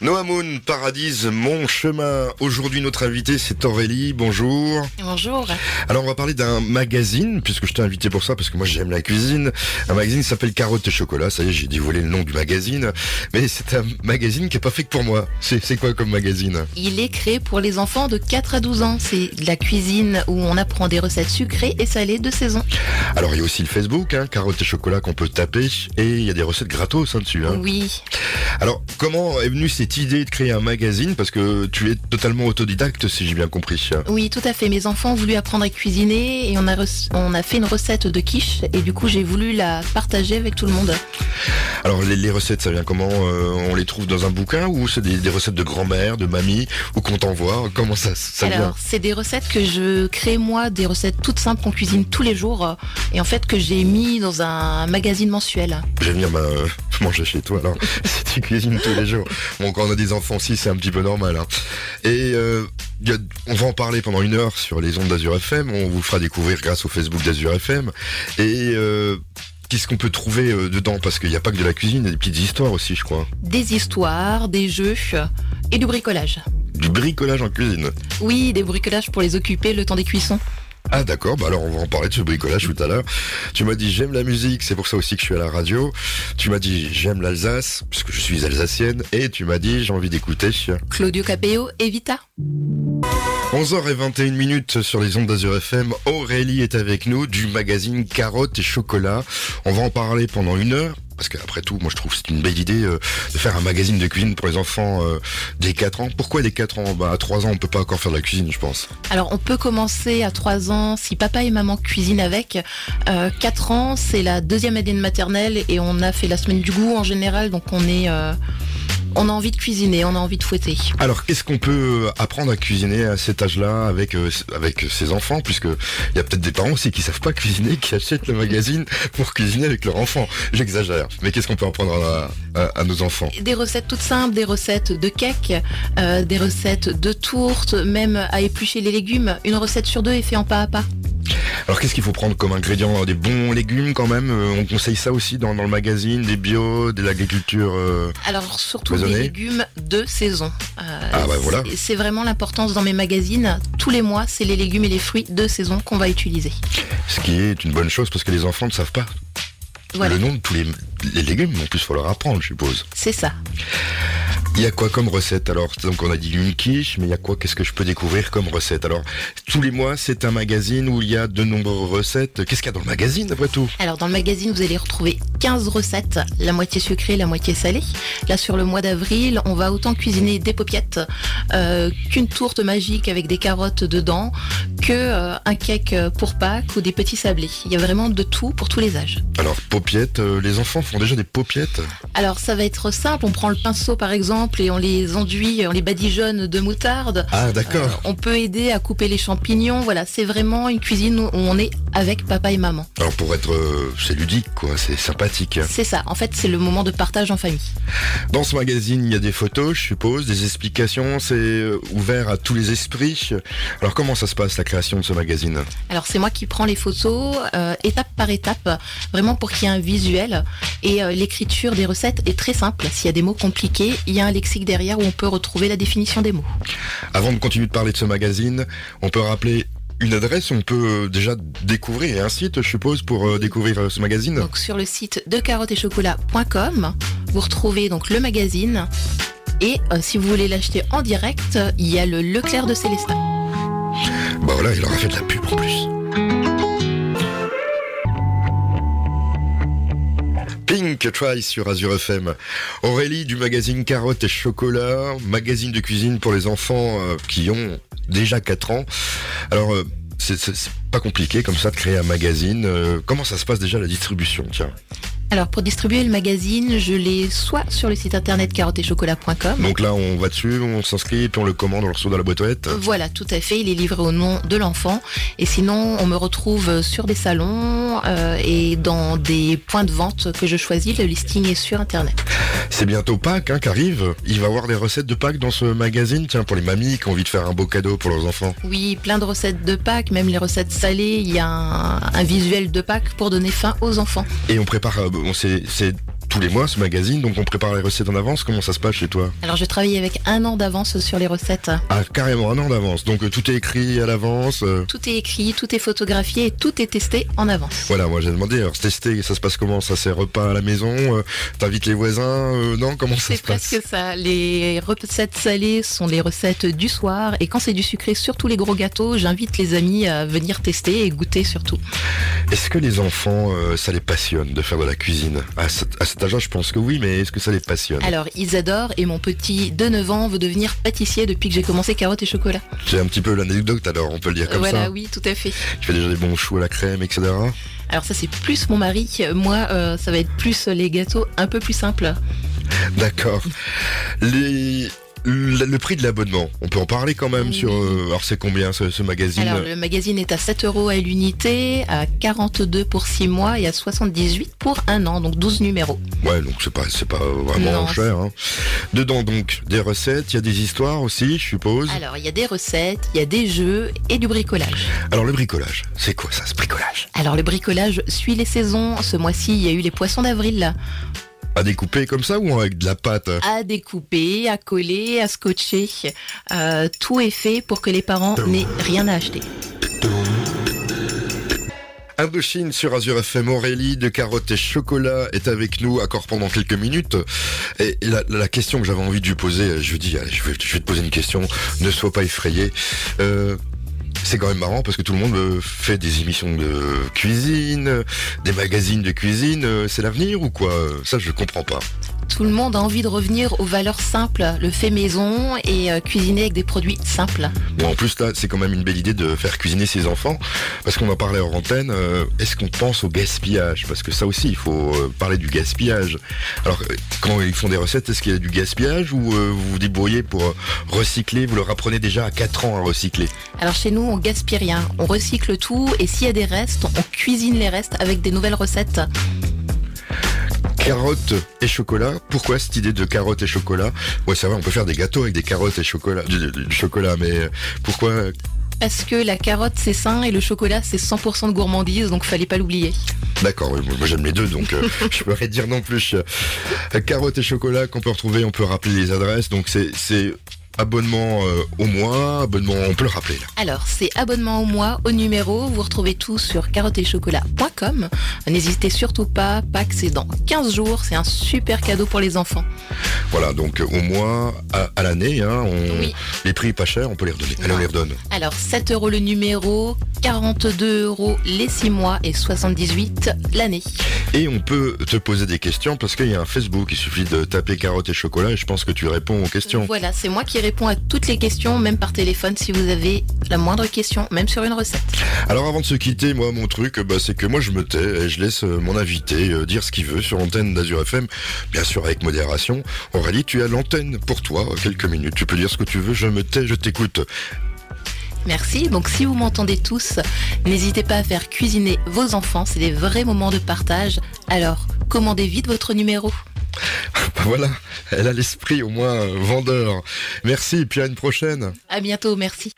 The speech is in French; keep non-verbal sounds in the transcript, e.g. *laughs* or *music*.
Noah Moon, Paradise, mon chemin. Aujourd'hui, notre invité, c'est Aurélie. Bonjour. Bonjour. Alors, on va parler d'un magazine, puisque je t'ai invité pour ça, parce que moi, j'aime la cuisine. Un magazine qui s'appelle Carottes et Chocolat. Ça y est, j'ai dévoilé le nom du magazine. Mais c'est un magazine qui est pas fait que pour moi. C'est quoi comme magazine? Il est créé pour les enfants de 4 à 12 ans. C'est de la cuisine où on apprend des recettes sucrées et salées de saison. Alors, il y a aussi le Facebook, hein, Carottes et Chocolat, qu'on peut taper. Et il y a des recettes gratos hein, dessus. Hein. Oui. Alors, comment est venue cette idée de créer un magazine Parce que tu es totalement autodidacte, si j'ai bien compris. Oui, tout à fait. Mes enfants ont voulu apprendre à cuisiner et on a, on a fait une recette de quiche et du coup j'ai voulu la partager avec tout le monde. Alors, les, les recettes, ça vient comment Euh, On les trouve dans un bouquin ou c'est des, des recettes de grand-mère, de mamie ou qu'on t'envoie? Comment ça, ça vient? Alors, c'est des recettes que je crée moi, des recettes toutes simples qu'on cuisine tous les jours et en fait que j'ai mis dans un magazine mensuel. Je vais venir bah, *laughs* euh, manger chez toi alors *laughs* si tu cuisines tous les jours. Bon, quand on a des enfants aussi, c'est un petit peu normal. hein. Et euh, a- on va en parler pendant une heure sur les ondes d'Azur FM. On vous fera découvrir grâce au Facebook d'Azur FM. Et euh, qu'est-ce qu'on peut trouver euh, dedans? Parce qu'il n'y a pas que de la cuisine, il y a des petites histoires aussi, je crois. Des histoires, des jeux et du bricolage. Du bricolage en cuisine. Oui, des bricolages pour les occuper le temps des cuissons. Ah d'accord, bah alors on va en parler de ce bricolage tout à l'heure. Tu m'as dit j'aime la musique, c'est pour ça aussi que je suis à la radio. Tu m'as dit j'aime l'Alsace, puisque je suis alsacienne. Et tu m'as dit j'ai envie d'écouter. Claudio Capéo et Vita. 11h21 minutes sur les ondes d'Azur FM. Aurélie est avec nous du magazine Carottes et Chocolat. On va en parler pendant une heure. Parce qu'après tout, moi je trouve que c'est une belle idée euh, de faire un magazine de cuisine pour les enfants euh, dès 4 ans. Pourquoi dès 4 ans? Bah, À 3 ans, on peut pas encore faire de la cuisine, je pense. Alors on peut commencer à 3 ans si papa et maman cuisinent avec. Euh, 4 ans c'est la deuxième année de maternelle et on a fait la semaine du goût en général donc on est euh, on a envie de cuisiner, on a envie de fouetter. Alors, qu'est-ce qu'on peut apprendre à cuisiner à cet âge-là avec euh, avec ses enfants? Puisque il y a peut-être des parents aussi qui savent pas cuisiner, qui achètent le magazine *laughs* pour cuisiner avec leur enfant. J'exagère, mais qu'est-ce qu'on peut apprendre à, à- à nos enfants? Des recettes toutes simples, des recettes de cake, euh, des recettes de tourte, même à éplucher les légumes. Une recette sur deux est faite en pas à pas. Alors, qu'est-ce qu'il faut prendre comme ingrédient? Des bons légumes quand même? Euh, On conseille ça aussi dans, dans le magazine, des bio, de l'agriculture. euh, Alors surtout Cloisonné. des légumes de saison. Euh, Ah, bah, voilà. c'est- vraiment l'importance dans mes magazines. Tous les mois, c'est les légumes et les fruits de saison qu'on va utiliser. Ce qui est une bonne chose parce que les enfants ne savent pas Voilà, le nom de tous les, les légumes. En plus, faut leur apprendre, je suppose. c'est ça. Il y a quoi comme recette alors? Donc on a dit une quiche, mais il y a quoi? Qu'est-ce que je peux découvrir comme recette? Alors tous les mois, c'est un magazine où il y a de nombreuses recettes. Qu'est-ce qu'il y a dans le magazine après tout? Alors dans le magazine, vous allez retrouver 15 recettes, la moitié sucrée, la moitié salée. Là sur le mois d'avril, on va autant cuisiner des paupiettes euh, qu'une tourte magique avec des carottes dedans, que euh, un cake pour Pâques ou des petits sablés. Il y a vraiment de tout pour tous les âges. Alors paupiettes, euh, les enfants font déjà des paupiettes. Alors ça va être simple, on prend le pinceau par exemple et on les enduit, on les badigeonne de moutarde. Ah d'accord. Euh, on peut aider à couper les champignons. Voilà, c'est vraiment une cuisine où on est avec papa et maman. Alors pour être, euh, c'est ludique quoi, c'est sympathique. C'est ça. En fait, c'est le moment de partage en famille. Dans ce magazine, il y a des photos, je suppose, des explications. C'est euh, ouvert à tous les esprits. Alors comment ça se passe la création? De ce magazine Alors c'est moi qui prends les photos euh, étape par étape, vraiment pour qu'il y ait un visuel. Et euh, l'écriture des recettes est très simple. S'il y a des mots compliqués, il y a un lexique derrière où on peut retrouver la définition des mots. Avant de continuer de parler de ce magazine, on peut rappeler une adresse, on peut euh, déjà découvrir un site, je suppose, pour découvrir ce magazine. Donc sur le site de carottes-et-chocolat.com, vous retrouvez donc le magazine. Et euh, si vous voulez l'acheter en direct, il y a le Leclerc de Célestin. Bah voilà, il aura fait de la pub en plus. Pink Try sur Azure FM. Aurélie du magazine Carottes et Chocolat, magazine de cuisine pour les enfants euh, qui ont déjà 4 ans. Alors, euh, c'est pas compliqué comme ça de créer un magazine. Euh, comment ça se passe déjà la distribution Tiens? Alors pour distribuer le magazine, je l'ai soit sur le site internet carottes-et-chocolat.com. Donc là, on va dessus, on s'inscrit, puis on le commande, on le reçoit dans la boîte aux lettres. Voilà, tout à fait. Il est livré au nom de l'enfant. Et sinon, on me retrouve sur des salons euh, et dans des points de vente que je choisis. Le listing est sur Internet. C'est bientôt Pâques hein, qui arrive. Il va y avoir des recettes de Pâques dans ce magazine, tiens, pour les mamies qui ont envie de faire un beau cadeau pour leurs enfants. Oui, plein de recettes de Pâques, même les recettes salées. Il y a un, un visuel de Pâques pour donner faim aux enfants. Et on prépare, euh, bon, c'est tous les mois ce magazine, donc on prépare les recettes en avance. Comment ça se passe chez toi Alors je travaille avec un an d'avance sur les recettes. Ah, carrément un an d'avance. Donc euh, tout est écrit à l'avance. euh. Tout est écrit, tout est photographié et tout est testé en avance. Voilà, moi j'ai demandé. Alors tester, ça se passe comment? Ça c'est repas à la maison euh, T'invites les voisins euh, Non, comment ça C'est se passe? presque ça. Les recettes salées sont les recettes du soir et quand c'est du sucré, surtout les gros gâteaux, j'invite les amis à venir tester et goûter surtout. Est-ce que les enfants, euh, ça les passionne de faire de la cuisine à, cet- à cet je pense que oui, mais est-ce que ça les passionne? Alors ils adorent et mon petit de 9 ans veut devenir pâtissier depuis que j'ai commencé carottes et chocolat. J'ai un petit peu l'anecdote alors, on peut le dire comme voilà, ça. oui, tout à fait. Tu fais déjà des bons choux à la crème, etc. Alors ça c'est plus mon mari. Moi, euh, ça va être plus les gâteaux un peu plus simples. D'accord. Les... Le, le prix de l'abonnement, on peut en parler quand même Oui. sur... euh, alors c'est combien ce, ce magazine Alors le magazine est à 7 euros à l'unité, à 42 pour 6 mois et à 78 pour un an, donc 12 numéros. Ouais, donc c'est pas, c'est pas vraiment Non, cher. hein. Dedans donc des recettes, il y a des histoires aussi, je suppose. Alors il y a des recettes, il y a des jeux et du bricolage. Alors le bricolage, c'est quoi ça, ce bricolage? Alors le bricolage suit les saisons. Ce mois-ci, il y a eu les poissons d'avril là. À découper comme ça ou avec de la pâte à découper, à coller, à scotcher. Euh, tout est fait pour que les parents n'aient rien à acheter. Indochine sur Azure FM Aurélie de carottes et chocolat est avec nous encore pendant quelques minutes. Et et la, la question que j'avais envie de lui poser, je lui dis, allez, je vais, je vais te poser une question, ne sois pas effrayé. Euh, c'est quand même marrant parce que tout le monde fait des émissions de cuisine, des magazines de cuisine. euh, C'est l'avenir ou quoi? Ça, je comprends pas. Tout le monde a envie de revenir aux valeurs simples, le fait maison et euh, cuisiner avec des produits simples. Bon, en plus, là, c'est quand même une belle idée de faire cuisiner ses enfants. Parce qu'on en parlait en antenne. euh, Est-ce qu'on pense au gaspillage? Parce que ça aussi, il faut euh, parler du gaspillage. Alors, quand ils font des recettes, est-ce qu'il y a du gaspillage ou vous vous débrouillez pour recycler? Vous leur apprenez déjà à 4 ans à recycler. Alors chez nous, on gaspille rien, on recycle tout et s'il y a des restes, on cuisine les restes avec des nouvelles recettes. Carottes et chocolat. Pourquoi cette idée de carottes et chocolat? Ouais, c'est vrai, on peut faire des gâteaux avec des carottes et chocolat, du, du- du chocolat, mais euh, pourquoi Parce que la carotte c'est sain et le chocolat c'est 100% de gourmandise, donc fallait pas l'oublier. D'accord, oui, moi j'aime les deux, donc euh, *laughs* je pourrais dire non plus. Euh, carottes et chocolat qu'on peut retrouver, on peut rappeler les adresses, donc c'est c'est abonnement euh, au mois, abonnement, on peut le rappeler là. Alors, c'est abonnement au mois, au numéro. Vous retrouvez tout sur carotteschocolat.com. N'hésitez surtout pas, Pâques, c'est dans 15 jours. C'est un super cadeau pour les enfants. Voilà, donc euh, au mois, à, à l'année, hein, on, Oui. les prix pas chers, on peut les redonner. Allez, on les redonne. Alors, 7 euros le numéro, 42 euros les 6 mois et 78 l'année. Et on peut te poser des questions parce qu'il y a un Facebook, il suffit de taper carottes et chocolat et je pense que tu réponds aux questions. Voilà, c'est moi qui réponds à toutes les questions, même par téléphone si vous avez la moindre question, même sur une recette. Alors avant de se quitter, moi mon truc, bah, c'est que moi je me tais et je laisse euh, mon invité euh, dire ce qu'il veut sur l'antenne d'Azur FM, bien sûr avec modération. Aurélie, tu as l'antenne pour toi, euh, quelques minutes. Tu peux dire ce que tu veux, je me tais, je t'écoute. Merci. Donc si vous m'entendez tous, n'hésitez pas à faire cuisiner vos enfants. C'est des vrais moments de partage. Alors, commandez vite votre numéro. Voilà, elle a l'esprit au moins vendeur. Merci et puis à une prochaine. À bientôt. Merci.